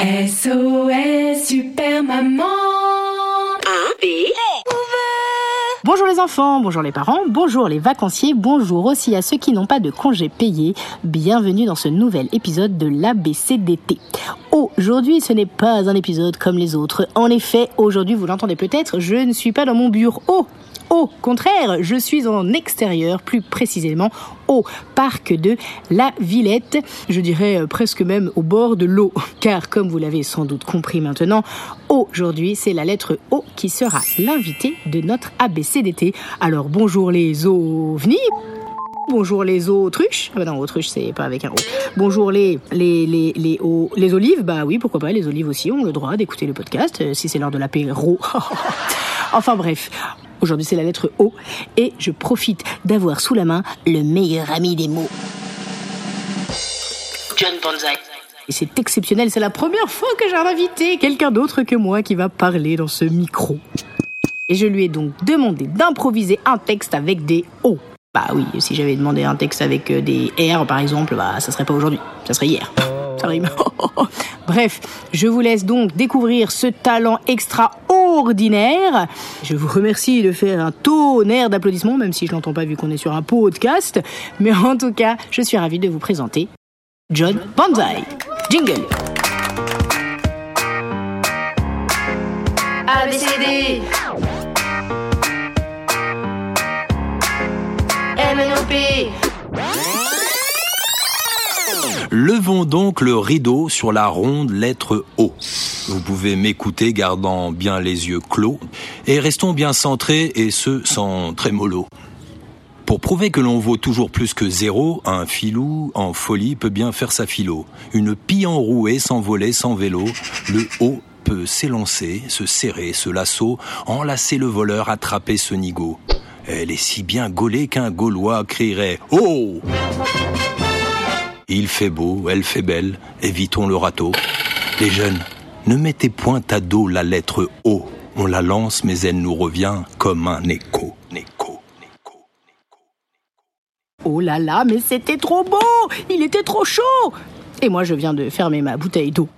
SOS Super Maman Bonjour les enfants, bonjour les parents, bonjour les vacanciers, bonjour aussi à ceux qui n'ont pas de congés payés. Bienvenue dans ce nouvel épisode de l'ABCDT. Aujourd'hui, ce n'est pas un épisode comme les autres. En effet, aujourd'hui, vous l'entendez peut-être, je ne suis pas dans mon bureau. Au contraire, je suis en extérieur, plus précisément au parc de la Villette, je dirais euh, presque même au bord de l'eau, car comme vous l'avez sans doute compris maintenant, aujourd'hui c'est la lettre O qui sera l'invité de notre ABCDT. Alors bonjour les ovnis Bonjour les autruches. Ah bah non, autruche c'est pas avec un O. Bonjour les les les les, les olives. Bah oui, pourquoi pas les olives aussi ont le droit d'écouter le podcast euh, si c'est l'heure de l'apéro. enfin bref, aujourd'hui c'est la lettre O et je profite d'avoir sous la main le meilleur ami des mots. John Banzai. Et c'est exceptionnel, c'est la première fois que j'ai invité, quelqu'un d'autre que moi qui va parler dans ce micro. Et je lui ai donc demandé d'improviser un texte avec des O. Bah oui, si j'avais demandé un texte avec euh, des R par exemple, bah ça serait pas aujourd'hui, ça serait hier. Ça rime. Bref, je vous laisse donc découvrir ce talent extraordinaire. Je vous remercie de faire un tonnerre d'applaudissements, même si je l'entends pas vu qu'on est sur un podcast. Mais en tout cas, je suis ravie de vous présenter John Banzai. Jingle. ABCD Levons donc le rideau sur la ronde lettre O. Vous pouvez m'écouter gardant bien les yeux clos et restons bien centrés et ce sans trémolo. Pour prouver que l'on vaut toujours plus que zéro, un filou en folie peut bien faire sa philo. Une pie enrouée s'envoler sans vélo, le O peut s'élancer, se serrer, ce lasso, enlacer le voleur, attraper ce nigo. Elle est si bien gaulée qu'un Gaulois crierait Oh il fait beau, elle fait belle, évitons le râteau. Les jeunes, ne mettez point à dos la lettre O. On la lance, mais elle nous revient comme un écho. Écho. Oh là là, mais c'était trop beau Il était trop chaud Et moi, je viens de fermer ma bouteille d'eau.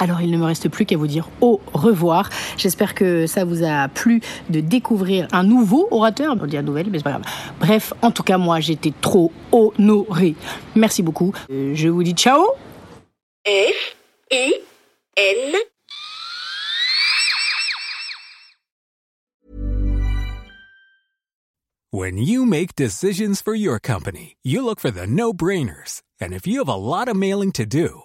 Alors, il ne me reste plus qu'à vous dire au revoir. J'espère que ça vous a plu de découvrir un nouveau orateur. On dit un nouvel, mais c'est pas grave. Bref, en tout cas, moi, j'étais trop honorée. Merci beaucoup. Je vous dis ciao F I N When you make decisions for your company, you look for the no brainers. And if you have a lot of mailing to do,